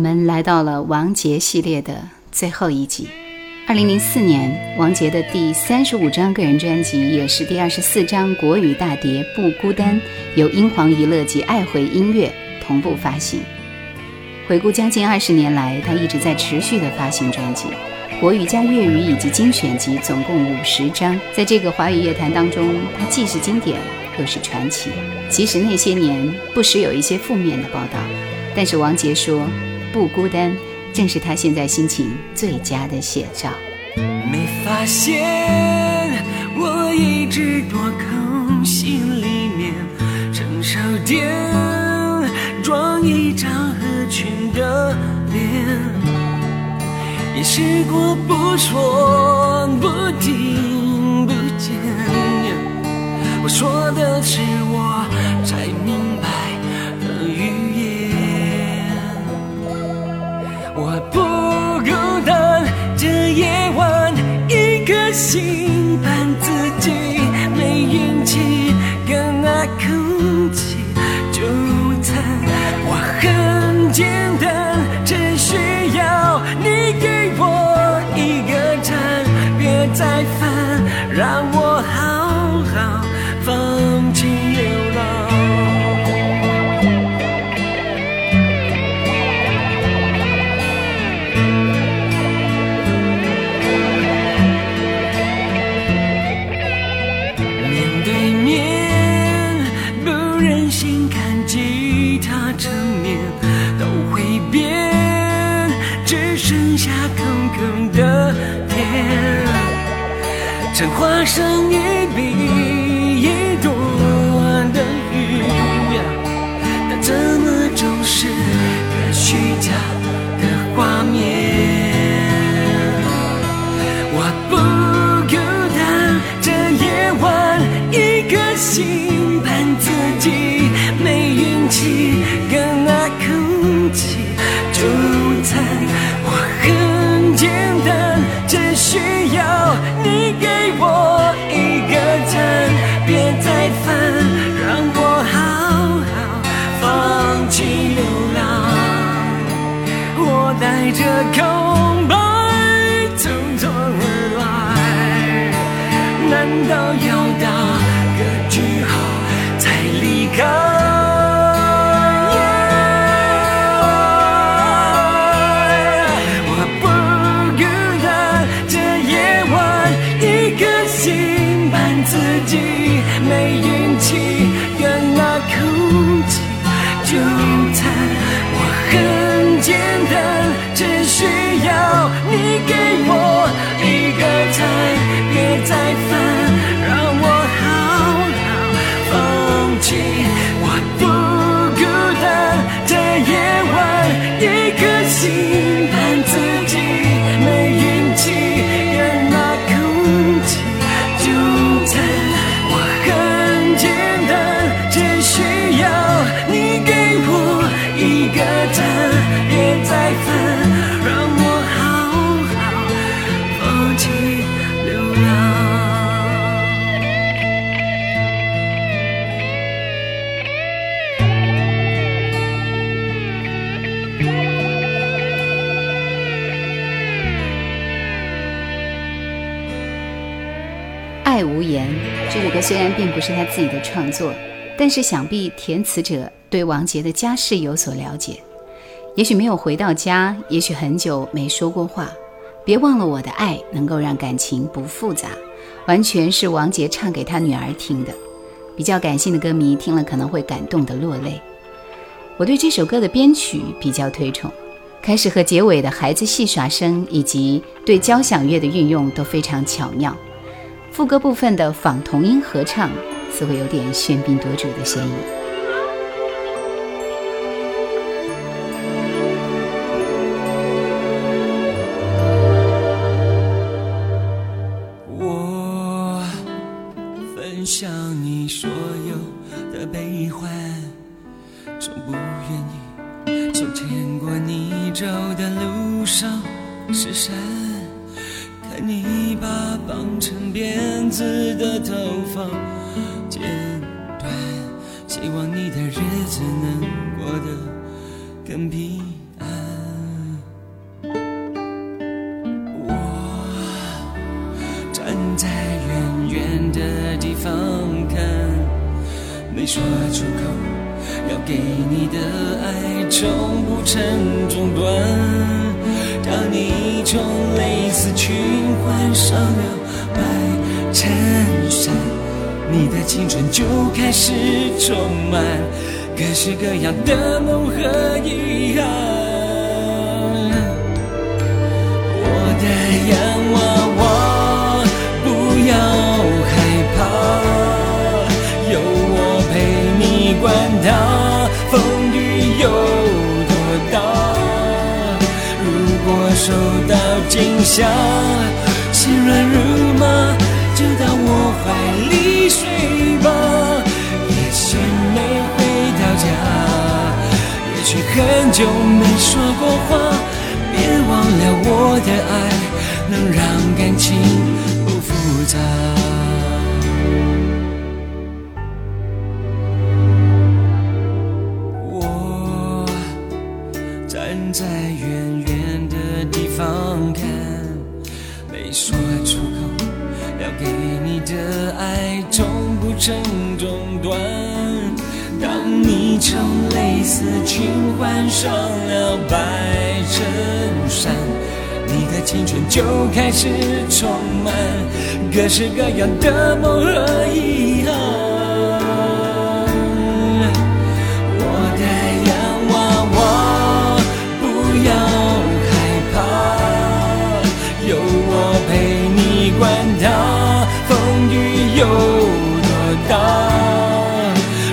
我们来到了王杰系列的最后一集。二零零四年，王杰的第三十五张个人专辑，也是第二十四张国语大碟《不孤单》，由英皇娱乐及爱回音乐同步发行。回顾将近二十年来，他一直在持续的发行专辑，国语加粤语以及精选集，总共五十张。在这个华语乐坛当中，他既是经典，又是传奇。即使那些年不时有一些负面的报道，但是王杰说。不孤单，正是他现在心情最佳的写照。没发现我一直躲空心里面，成手电装一张合群的脸，也试过不说不听不见，我说的是我才明夜晚一颗心伴自己，没运气更爱空气纠缠。我很简单，只需要你给我一个站，别再烦，让我生 Come. 虽然并不是他自己的创作，但是想必填词者对王杰的家世有所了解。也许没有回到家，也许很久没说过话。别忘了我的爱，能够让感情不复杂，完全是王杰唱给他女儿听的。比较感性的歌迷听了可能会感动的落泪。我对这首歌的编曲比较推崇，开始和结尾的孩子戏耍声以及对交响乐的运用都非常巧妙。副歌部分的仿童音合唱，似乎有点喧宾夺主的嫌疑。能让感情就开始充满各式各样的梦和遗憾。我的洋娃娃，不要害怕，有我陪你管它风雨有多大。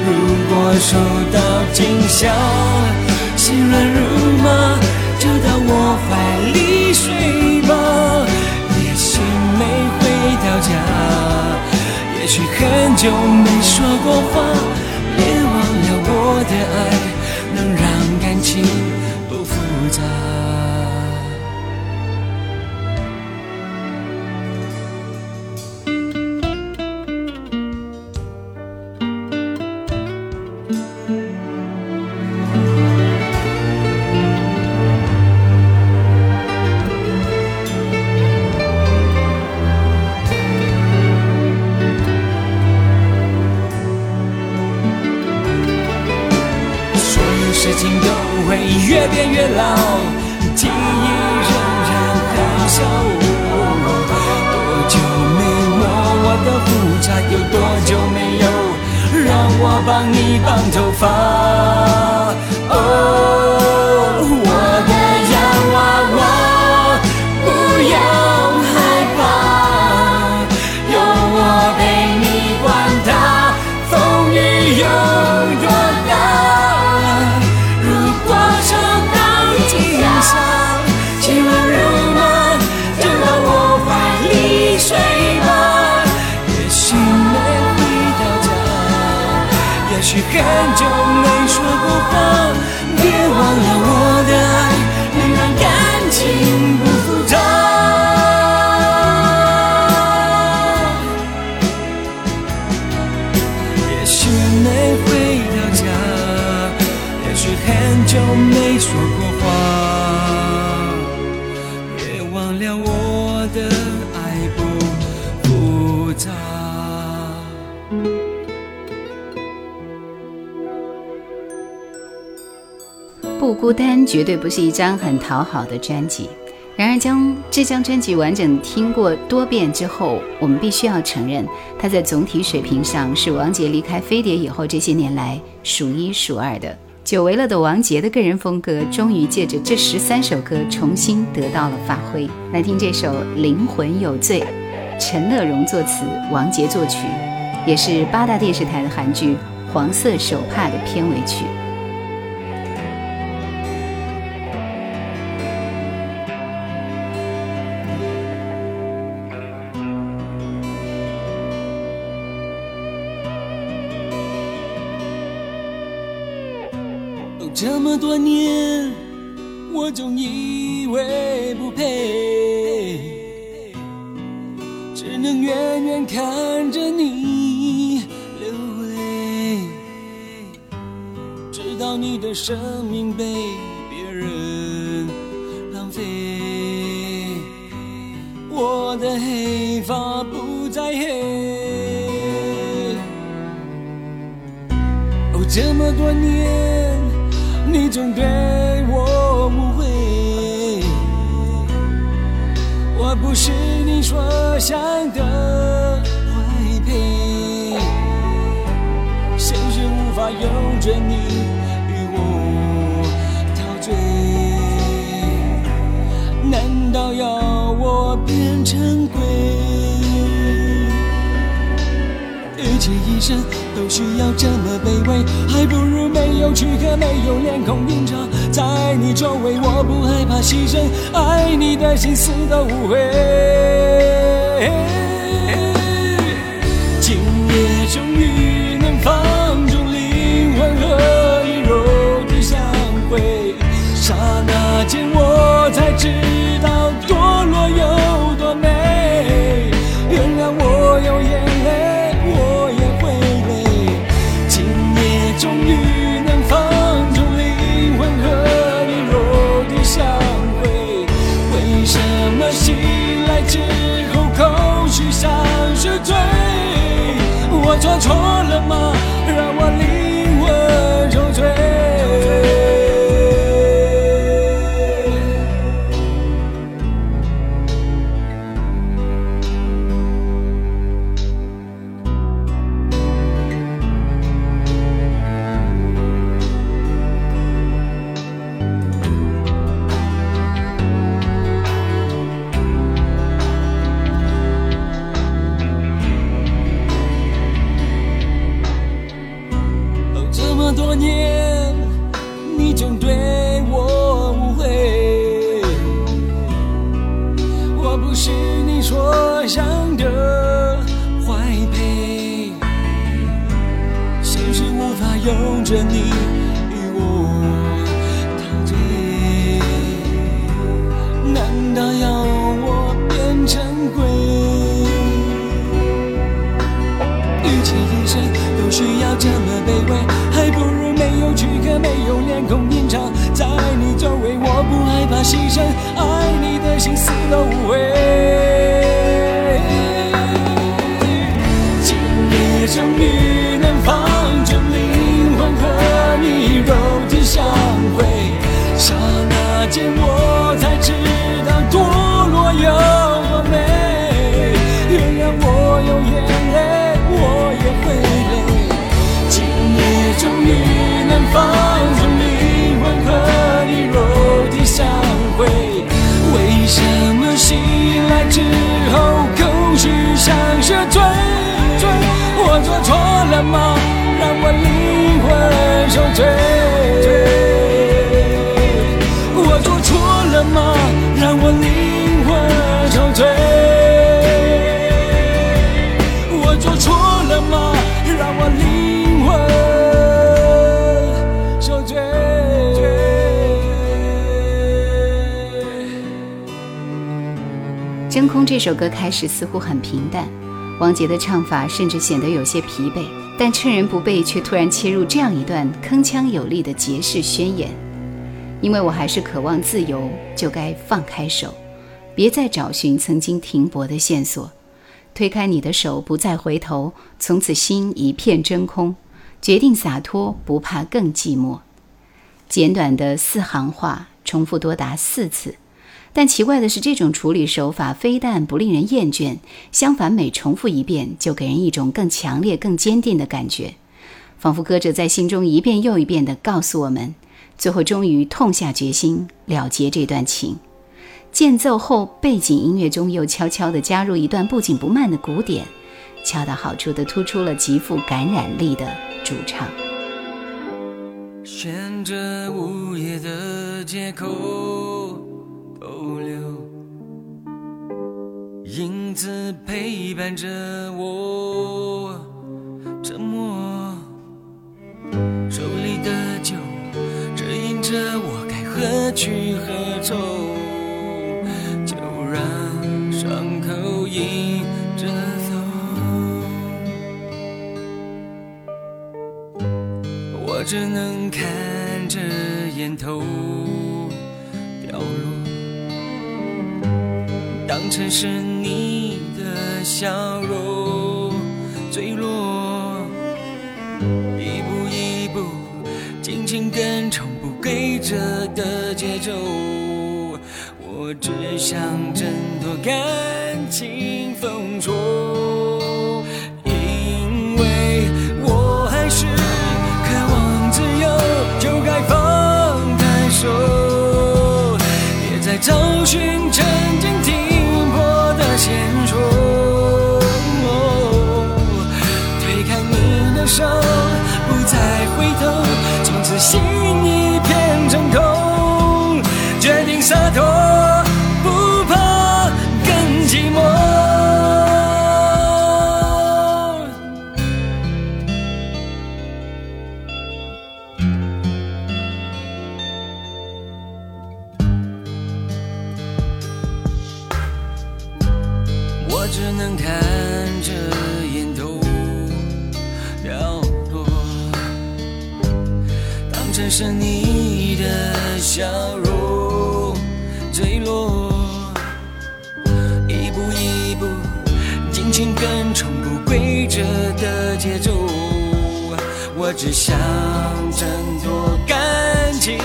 如果受到惊吓，许很久没说过话，别忘了我的爱。事情都会越变越老，记忆仍然很小。多久没摸我的胡茬？有多久没有让我帮你绑头发？许很久没孤单绝对不是一张很讨好的专辑。然而，将这张专辑完整听过多遍之后，我们必须要承认，它在总体水平上是王杰离开飞碟以后这些年来数一数二的。久违了的王杰的个人风格，终于借着这十三首歌重新得到了发挥。来听这首《灵魂有罪》，陈乐融作词，王杰作曲，也是八大电视台的韩剧《黄色手帕》的片尾曲。我放纵灵魂和你肉体相会，为什么醒来之后空虚像是醉？醉，我做错了吗？让我灵魂受罪。我做错了吗？让我灵魂受罪。我做错了吗？让我灵魂真空这首歌开始似乎很平淡，王杰的唱法甚至显得有些疲惫，但趁人不备，却突然切入这样一段铿锵有力的节式宣言：因为我还是渴望自由，就该放开手，别再找寻曾经停泊的线索，推开你的手，不再回头，从此心一片真空，决定洒脱，不怕更寂寞。简短的四行话重复多达四次。但奇怪的是，这种处理手法非但不令人厌倦，相反，每重复一遍就给人一种更强烈、更坚定的感觉，仿佛歌者在心中一遍又一遍地告诉我们，最后终于痛下决心了结这段情。间奏后，背景音乐中又悄悄地加入一段不紧不慢的鼓点，恰到好处地突出了极富感染力的主唱。选着午夜的街口留，影子陪伴着我沉默，手里的酒，指引着我该何去何从，就让伤口迎着走。我只能看着烟头。当成是你的笑容坠落，一步一步，紧紧跟从不规则的节奏。我只想挣脱感情封锁，因为我还是渴望自由，就该放开手，别再找寻手，不再回头，从此心一片真空，决定洒脱，不怕更寂寞。我只能看着只是你的笑容坠落，一步一步，尽情跟从不规则的节奏。我只想挣脱感情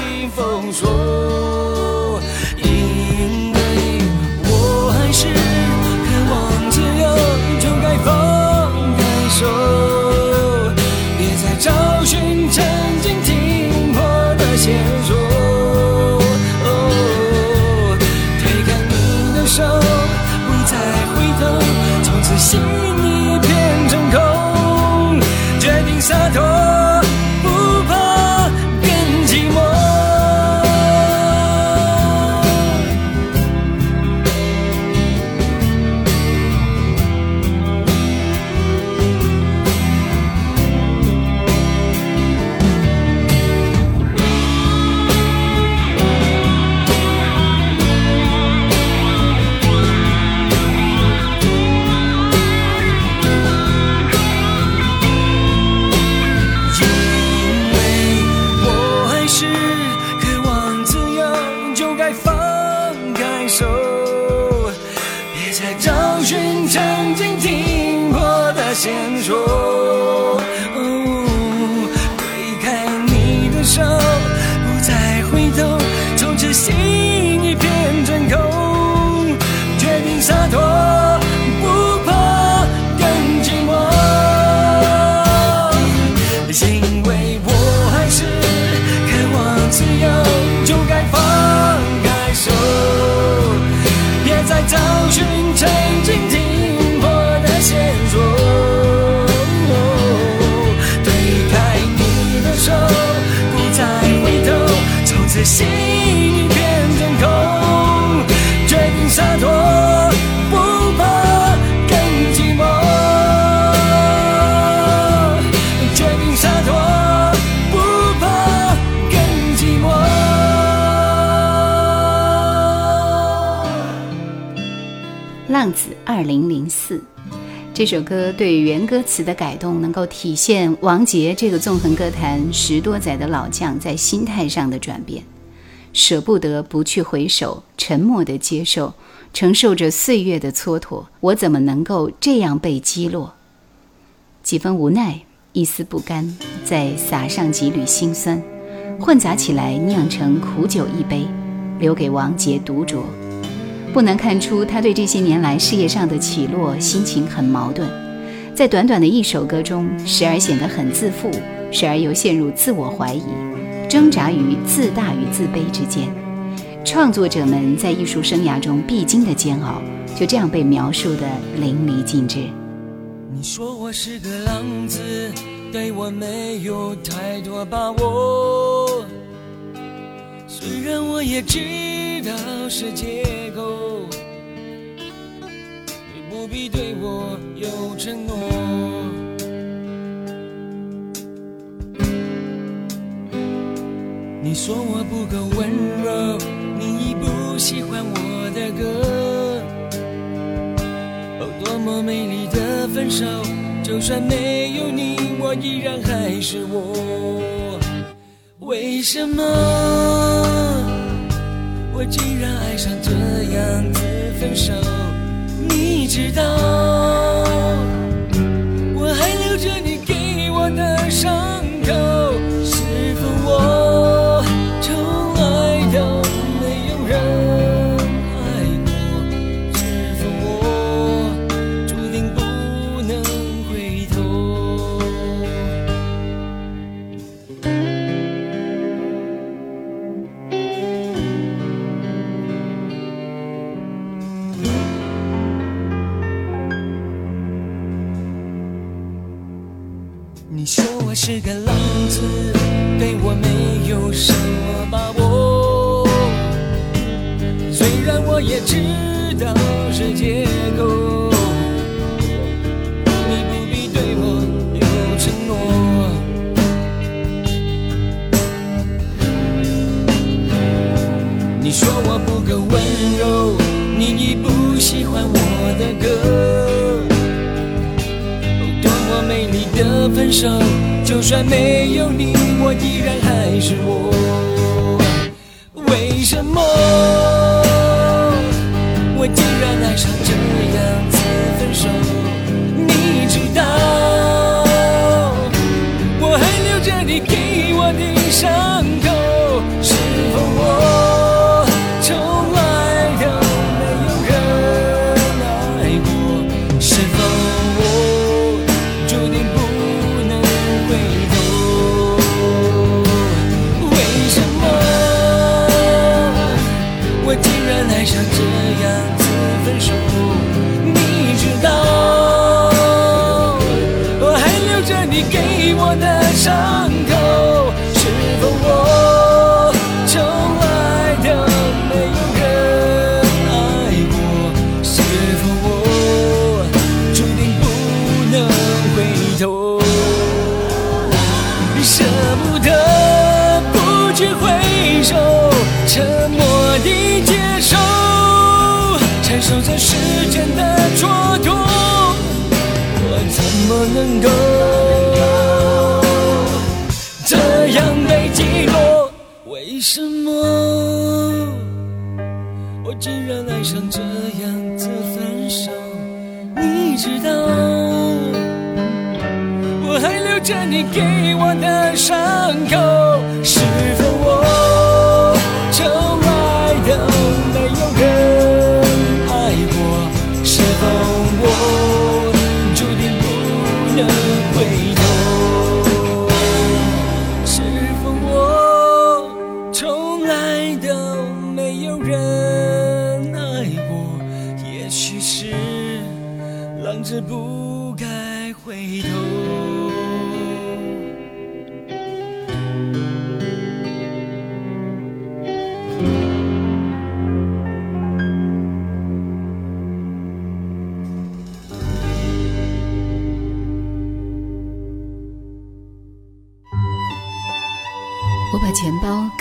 说。这首歌对原歌词的改动，能够体现王杰这个纵横歌坛十多载的老将在心态上的转变。舍不得不去回首，沉默的接受，承受着岁月的蹉跎，我怎么能够这样被击落？几分无奈，一丝不甘，再撒上几缕心酸，混杂起来酿成苦酒一杯，留给王杰独酌。不难看出，他对这些年来事业上的起落心情很矛盾。在短短的一首歌中，时而显得很自负，时而又陷入自我怀疑，挣扎于自大与自卑之间。创作者们在艺术生涯中必经的煎熬，就这样被描述的淋漓尽致。你说我是个浪子，对我没有太多把握。虽然我也知道是借口，你不必对我有承诺。你说我不够温柔，你已不喜欢我的歌。哦，多么美丽的分手，就算没有你，我依然还是我。为什么我竟然爱上这样子分手？你知道，我还留着你给我的伤是个浪子，对我没有什么把握。虽然我也知道是借口，你不必对我有承诺。你说我不够温柔，你已不喜欢我的歌。多么美丽的分手，就算没有你，我依然还是我。为什么我竟然爱上这样子分手？你知道，我还留着你给我的伤我知道。我还留着你给我的伤口，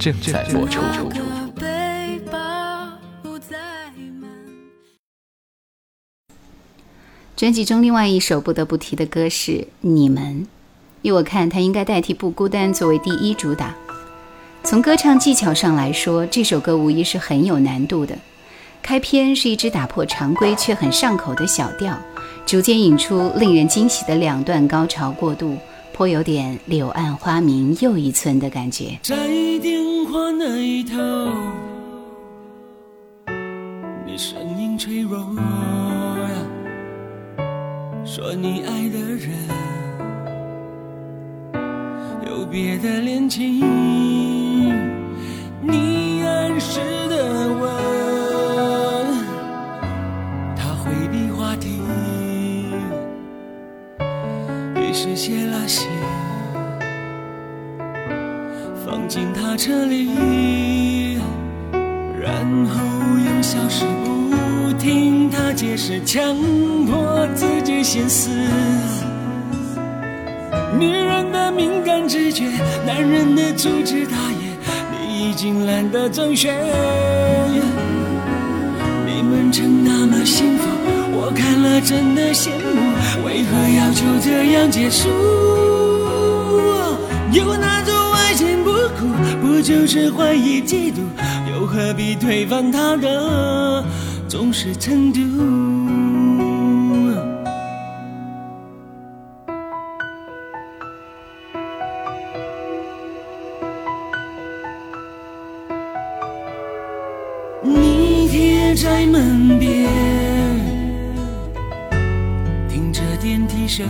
正在播出。我的背包不再满。专辑中另外一首不得不提的歌是《你们》，依我看，它应该代替《不孤单》作为第一主打。从歌唱技巧上来说，这首歌无疑是很有难度的。开篇是一支打破常规却很上口的小调，逐渐引出令人惊喜的两段高潮过渡，颇有点“柳暗花明又一村”的感觉。我那一头你声音脆弱呀，说你爱的人有别的恋情，你暗示的吻。他回避话题，于是写了信。进他车里，然后又消失不听他解释，强迫自己先死。女人的敏感直觉，男人的粗枝大叶，你已经懒得周旋。你们曾那么幸福，我看了真的羡慕，为何要就这样结束？有那种不就是怀疑嫉妒？又何必推翻他的重视程度？你贴在门边，听着电梯声。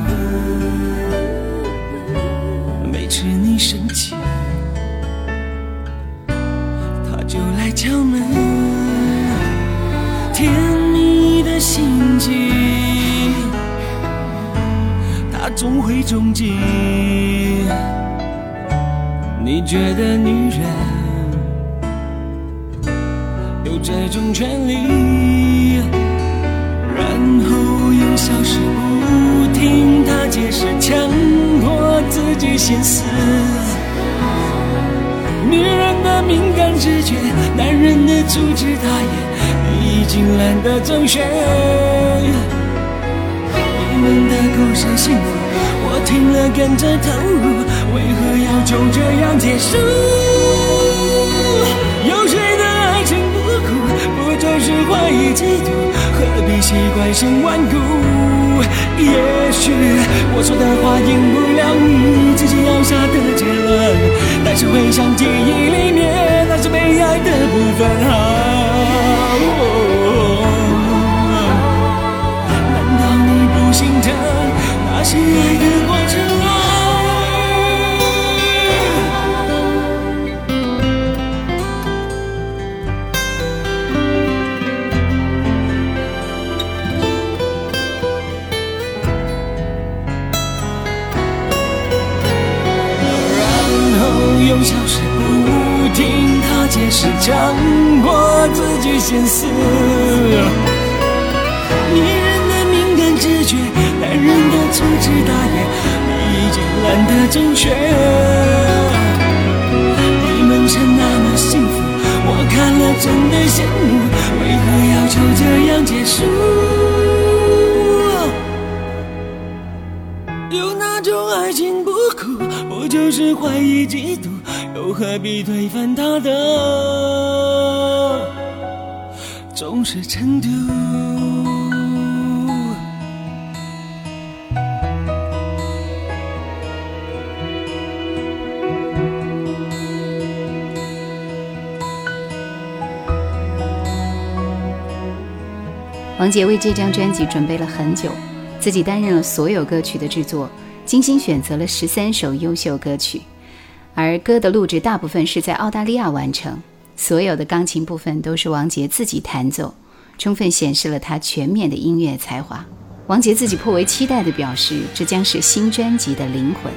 敲门，甜蜜的心情，他总会中计。你觉得女人有这种权利，然后又消失不听他解释，强迫自己先死。女人敏感直觉，男人的粗枝大叶，你已经懒得周旋。你们的故事幸福，我听了跟着投入，为何要就这样结束？有谁的爱情不苦，不就是怀疑嫉妒？何必习惯性顽固？也许我说的话赢不了你自己要下的结论，但是回想记忆里面那是被爱的部分啊。难道你不心疼那些爱的过听他解释，强过自己心思。女人的敏感直觉，男人的粗枝大叶，你已经懒得周旋。你们曾那么幸福，我看了真的羡慕，为何要就这样结束？何必推翻他的重视程度？王杰为这张专辑准备了很久，自己担任了所有歌曲的制作，精心选择了十三首优秀歌曲，而歌的录制大部分是在澳大利亚完成，所有的钢琴部分都是王杰自己弹奏，充分显示了他全面的音乐才华。王杰自己颇为期待地表示，这将是新专辑的灵魂，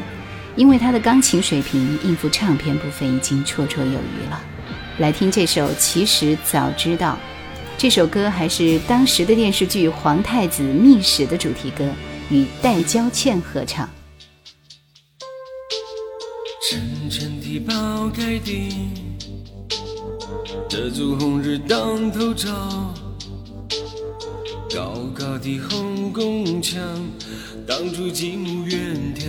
因为他的钢琴水平应付唱片部分已经绰绰有余了。来听这首《其实早知道》。这首歌还是当时的电视剧《皇太子秘史》的主题歌，与戴娇倩合唱。沉沉地抛开地，遮住红日当头照。高高的红宫墙，挡住极目远眺。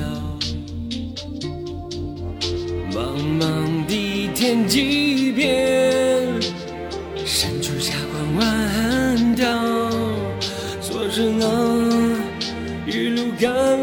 茫茫的天际边，伸出霞光万道，说是那一路甘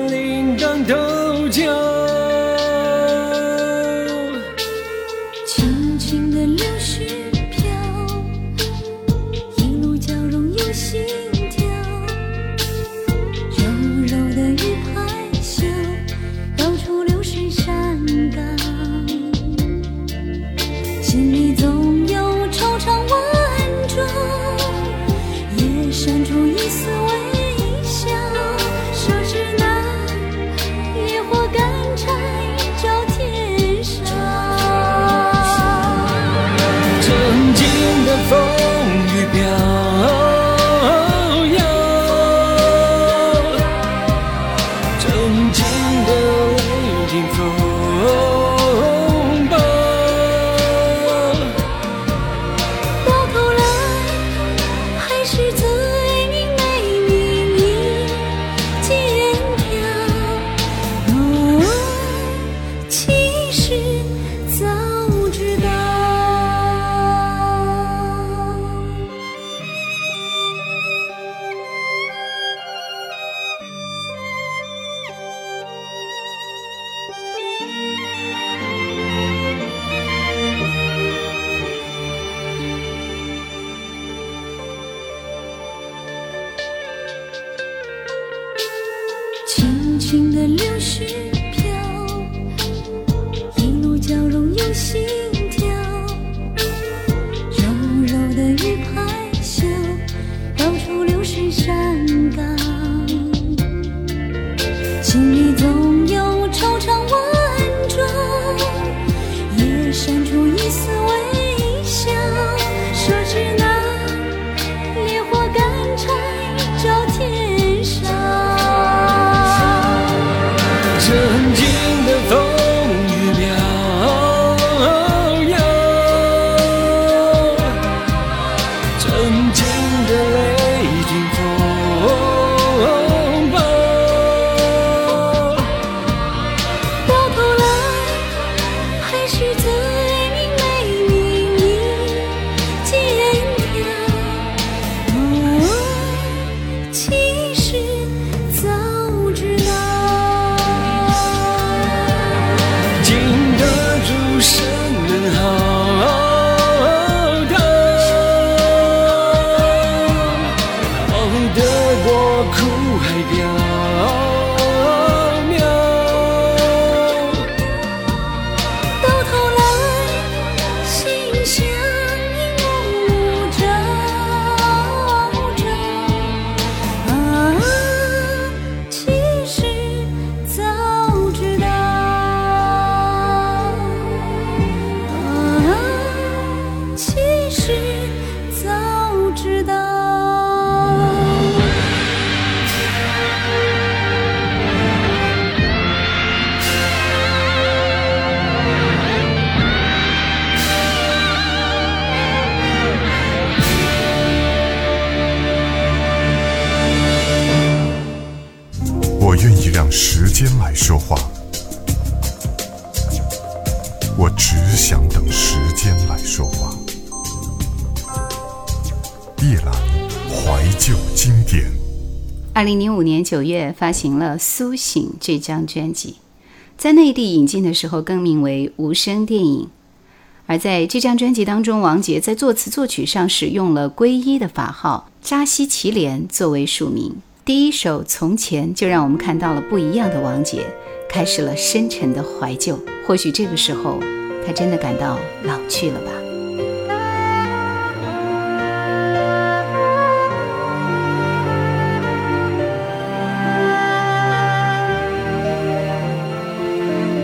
间来说话，我只想等时间来说话。叶兰怀旧经典。二零零五年九月发行了《苏醒》这张专辑，在内地引进的时候更名为《无声电影》。而在这张专辑当中，王杰在作词作曲上使用了皈依的法号扎西奇连作为署名。第一首《从前》就让我们看到了不一样的王杰，开始了深沉的怀旧。或许这个时候，他真的感到老去了吧。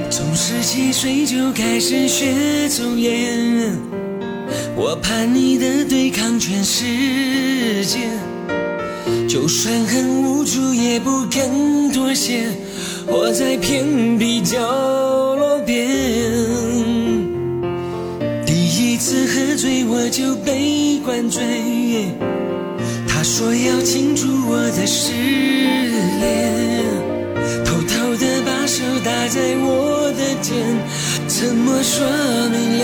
从十七岁就开始学抽烟，我叛逆的对抗全世界，就算很无助也不肯妥协，活在偏僻角落边。第一次喝醉我就被灌醉，他说要庆祝我的失恋。偷偷的把手搭在我的肩，沉默说明了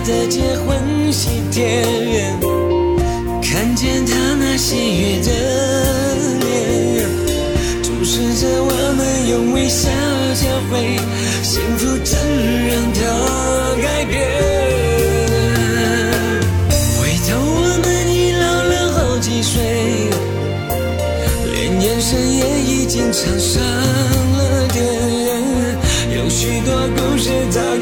的结婚喜帖，看见他那喜悦的脸，注视着我们用微笑交汇，幸福真让他改变。回头我们已老了好几岁，连眼神也已经沧桑了点，有许多故事早。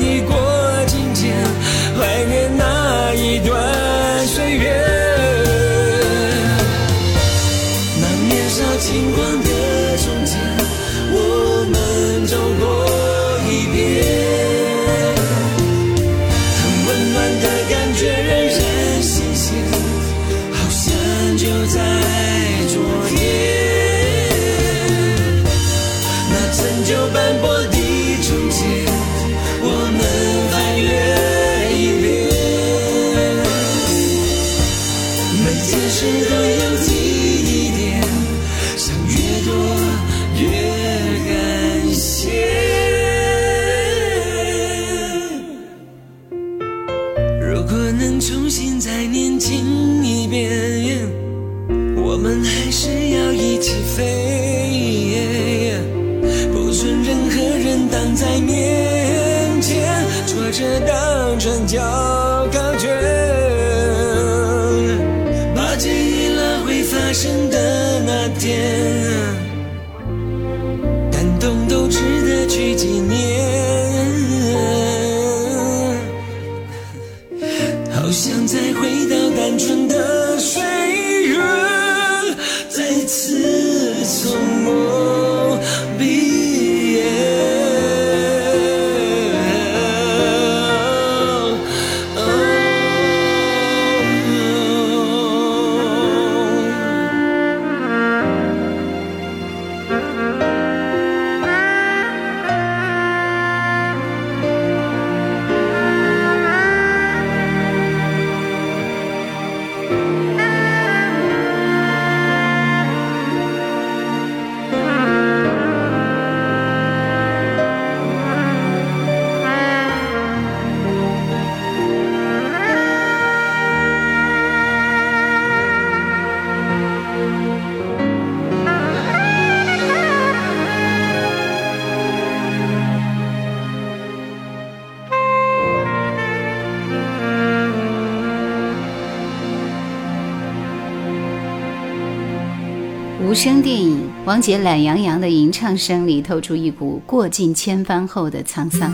王杰懒洋洋的吟唱声里透出一股过尽千帆后的沧桑。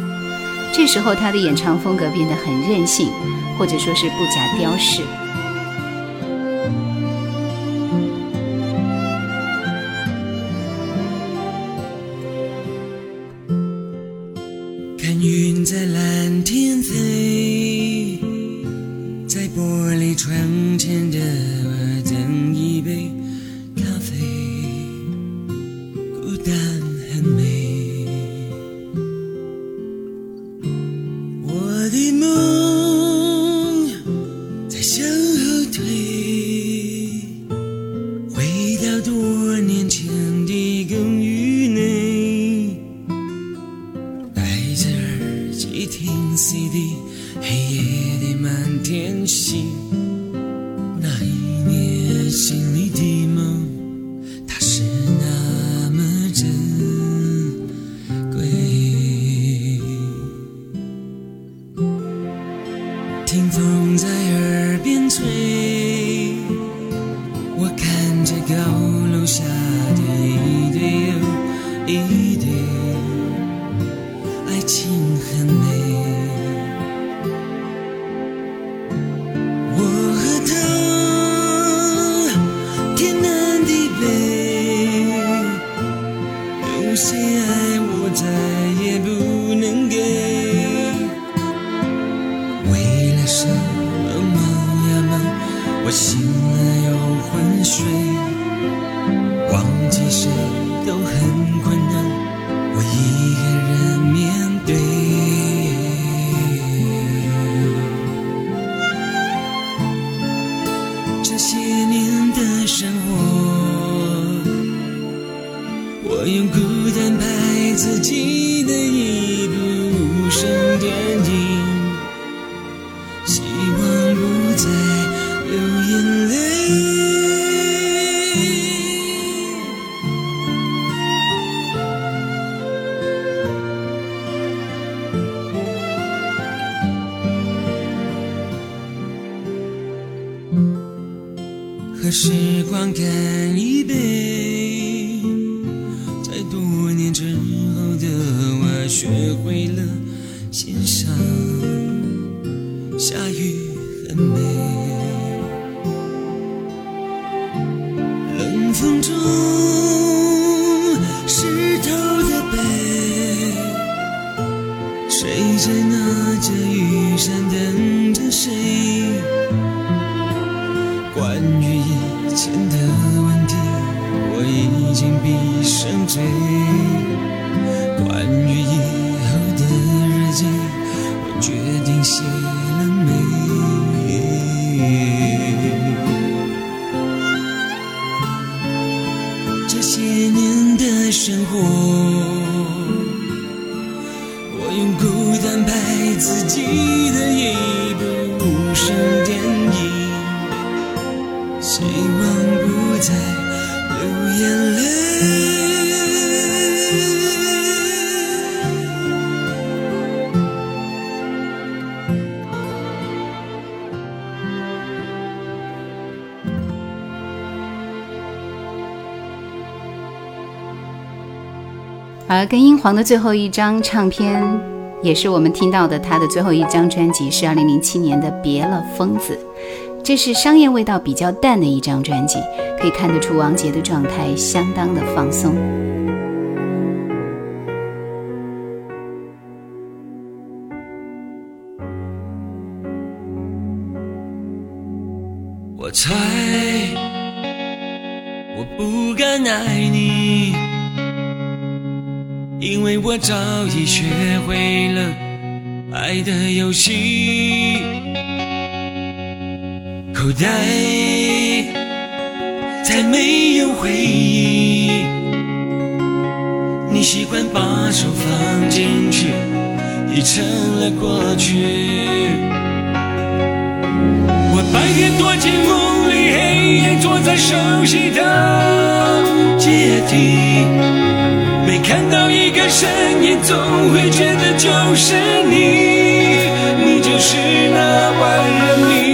这时候他的演唱风格变得很任性或者说是不加雕饰。and 而跟英皇的最后一张唱片也是我们听到的他的最后一张专辑是二零零七年的别了疯子。这是商业味道比较淡的一张专辑可以看得出王杰的状态相当的放松。早已学会了爱的游戏。口袋再没有回忆，你习惯把手放进去，已成了过去。我白天躲进梦里，黑夜坐在熟悉的阶梯。看到一个身影总会觉得就是你你就是那万人迷。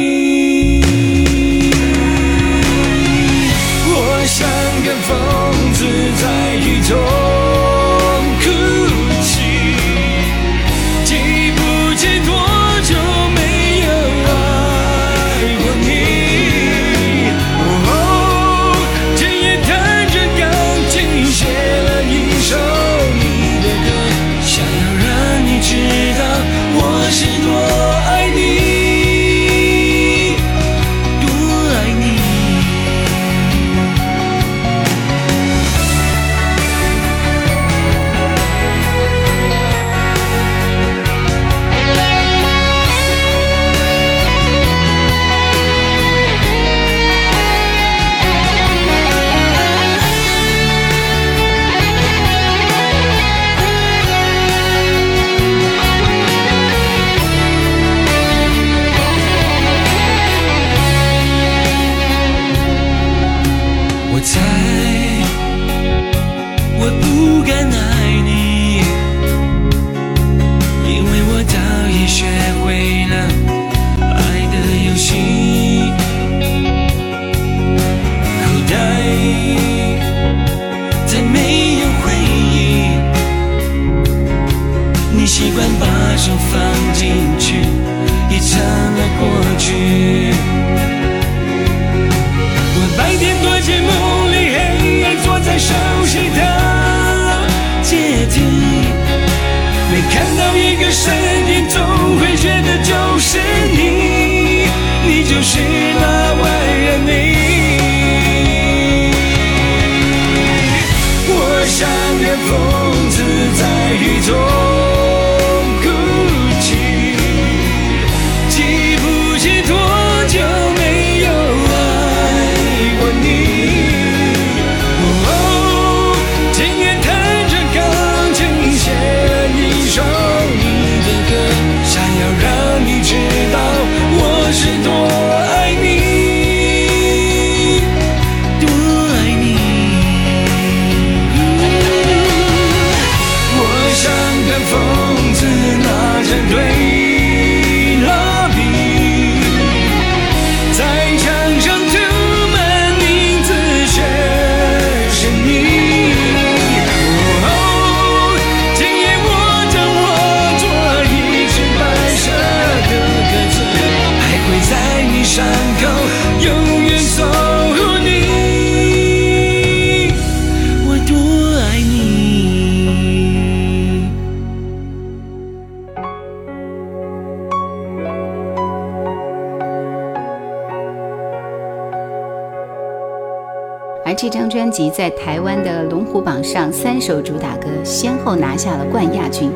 在台湾的龙虎榜上三首主打歌先后拿下了冠亚军。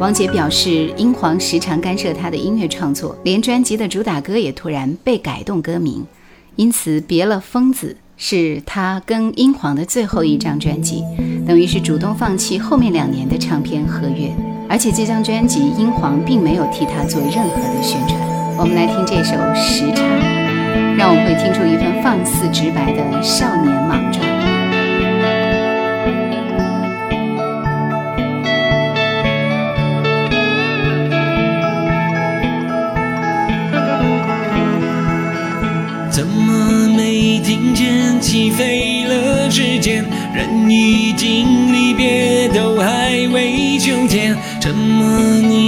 王杰表示，英皇时常干涉他的音乐创作，连专辑的主打歌也突然被改动歌名，因此《别了疯子》是他跟英皇的最后一张专辑，等于是主动放弃后面两年的唱片合约。而且这张专辑英皇并没有替他做任何的宣传。我们来听这首《时差》。让我们会听出一份放肆直白的少年莽撞。听见起飞了指尖？人已经离别，都还未秋天。怎么你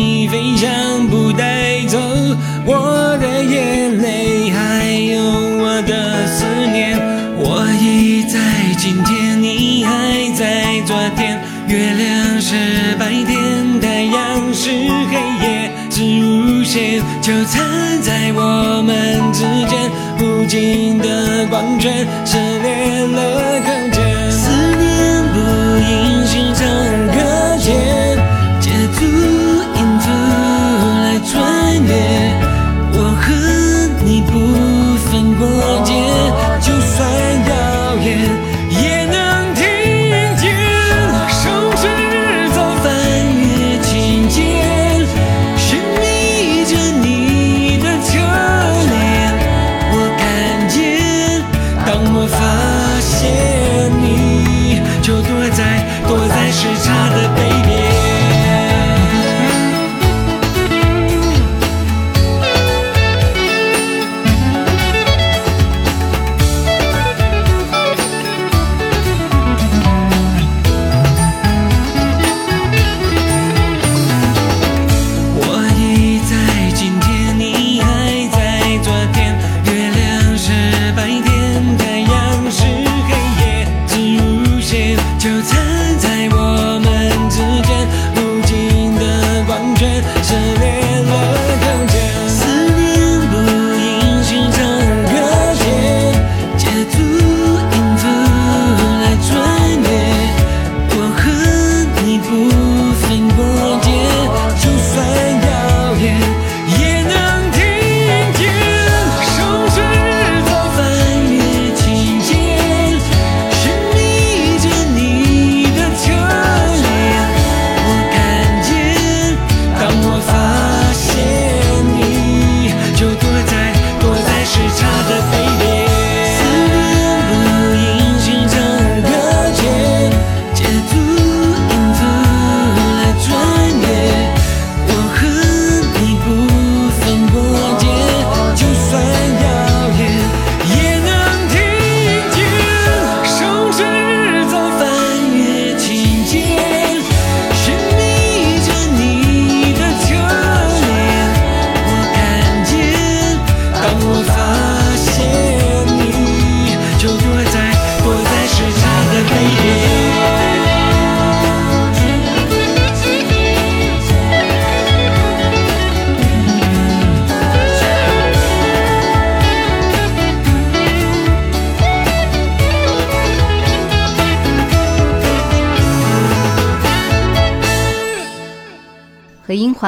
的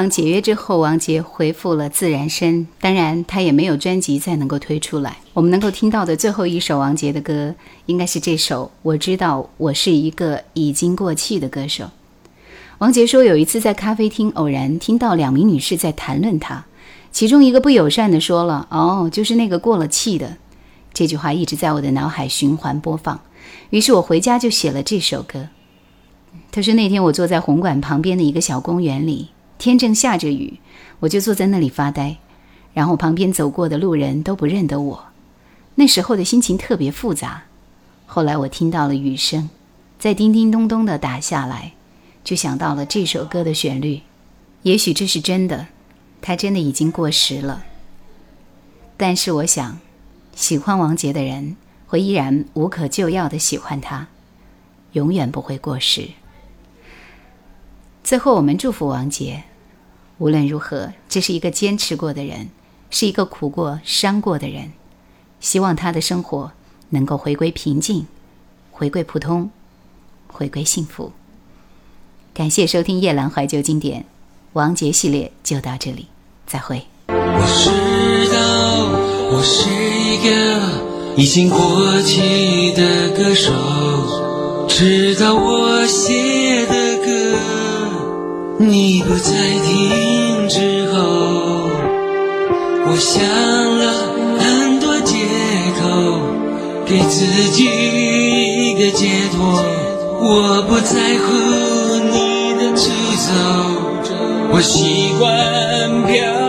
解约之后，王杰回复了自然身，当然他也没有专辑再能够推出来。我们能够听到的最后一首王杰的歌，应该是这首《我知道我是一个已经过气的歌手》。王杰说，有一次在咖啡厅偶然听到两名女士在谈论他，其中一个不友善地说了：“哦，就是那个过了气的。”这句话一直在我的脑海循环播放，于是我回家就写了这首歌。他说那天我坐在红馆旁边的一个小公园里。天正下着雨，我就坐在那里发呆，然后旁边走过的路人都不认得我。那时候的心情特别复杂。后来我听到了雨声，在叮叮咚咚的打下来，就想到了这首歌的旋律。也许这是真的，它真的已经过时了。但是我想，喜欢王杰的人会依然无可救药的喜欢他，永远不会过时。最后，我们祝福王杰。无论如何，这是一个坚持过的人，是一个苦过、伤过的人。希望他的生活能够回归平静，回归普通，回归幸福。感谢收听夜兰怀旧经典，王杰系列就到这里，再会。我知道我是一个已经过气的歌手，知道我心。你不再听之后，我想了很多借口，给自己一个解脱。我不在乎你的出走，我习惯漂。